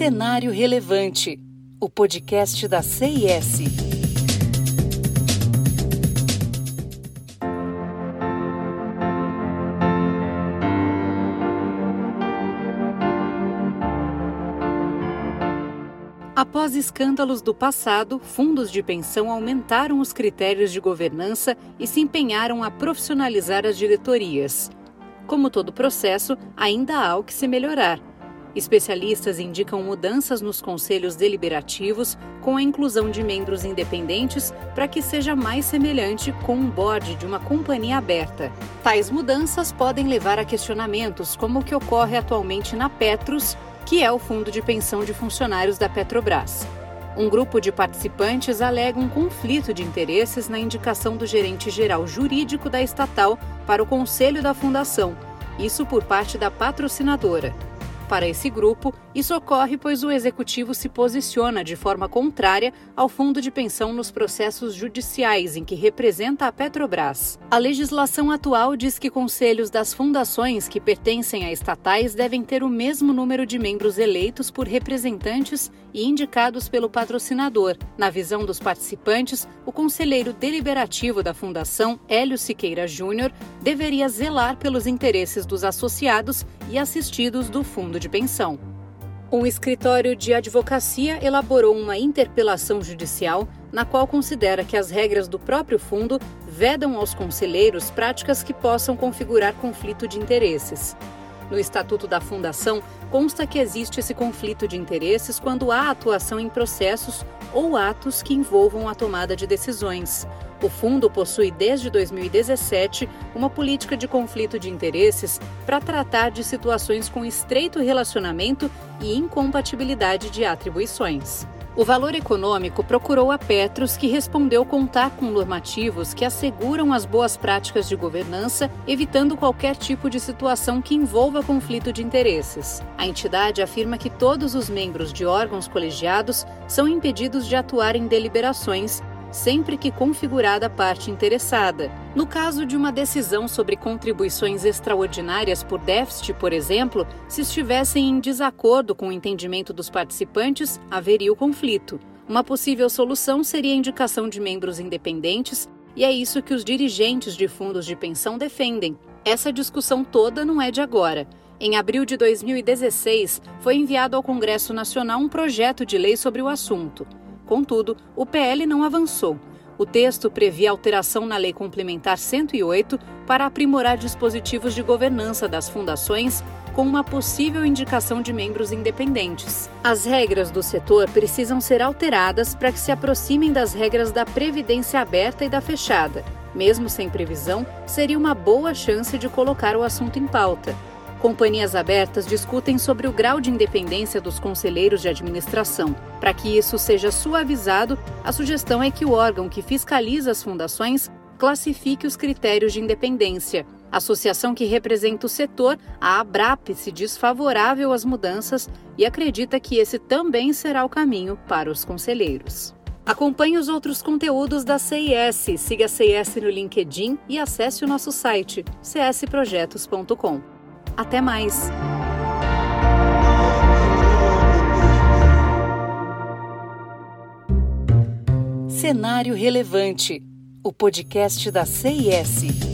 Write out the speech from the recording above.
Cenário Relevante, o podcast da CIS. Após escândalos do passado, fundos de pensão aumentaram os critérios de governança e se empenharam a profissionalizar as diretorias. Como todo processo, ainda há o que se melhorar. Especialistas indicam mudanças nos conselhos deliberativos com a inclusão de membros independentes para que seja mais semelhante com um board de uma companhia aberta. Tais mudanças podem levar a questionamentos como o que ocorre atualmente na Petros que é o Fundo de Pensão de Funcionários da Petrobras. Um grupo de participantes alega um conflito de interesses na indicação do gerente geral jurídico da estatal para o conselho da fundação, isso por parte da patrocinadora. Para esse grupo, isso ocorre pois o executivo se posiciona de forma contrária ao fundo de pensão nos processos judiciais em que representa a Petrobras. A legislação atual diz que conselhos das fundações que pertencem a estatais devem ter o mesmo número de membros eleitos por representantes e indicados pelo patrocinador. Na visão dos participantes, o conselheiro deliberativo da fundação, Hélio Siqueira Júnior, deveria zelar pelos interesses dos associados e assistidos do fundo de pensão. Um escritório de advocacia elaborou uma interpelação judicial na qual considera que as regras do próprio fundo vedam aos conselheiros práticas que possam configurar conflito de interesses. No Estatuto da Fundação, consta que existe esse conflito de interesses quando há atuação em processos ou atos que envolvam a tomada de decisões. O fundo possui desde 2017 uma política de conflito de interesses para tratar de situações com estreito relacionamento e incompatibilidade de atribuições. O valor econômico procurou a Petros, que respondeu contar com normativos que asseguram as boas práticas de governança, evitando qualquer tipo de situação que envolva conflito de interesses. A entidade afirma que todos os membros de órgãos colegiados são impedidos de atuar em deliberações sempre que configurada a parte interessada. No caso de uma decisão sobre contribuições extraordinárias por déficit, por exemplo, se estivessem em desacordo com o entendimento dos participantes, haveria o conflito. Uma possível solução seria a indicação de membros independentes, e é isso que os dirigentes de fundos de pensão defendem. Essa discussão toda não é de agora. Em abril de 2016, foi enviado ao Congresso Nacional um projeto de lei sobre o assunto. Contudo, o PL não avançou. O texto previa alteração na Lei Complementar 108 para aprimorar dispositivos de governança das fundações com uma possível indicação de membros independentes. As regras do setor precisam ser alteradas para que se aproximem das regras da previdência aberta e da fechada. Mesmo sem previsão, seria uma boa chance de colocar o assunto em pauta. Companhias abertas discutem sobre o grau de independência dos conselheiros de administração. Para que isso seja suavizado, a sugestão é que o órgão que fiscaliza as fundações classifique os critérios de independência. A associação que representa o setor, a ABRAP, se diz favorável às mudanças e acredita que esse também será o caminho para os conselheiros. Acompanhe os outros conteúdos da CIS, siga a CIS no LinkedIn e acesse o nosso site csprojetos.com. Até mais! Cenário Relevante, o podcast da CIS.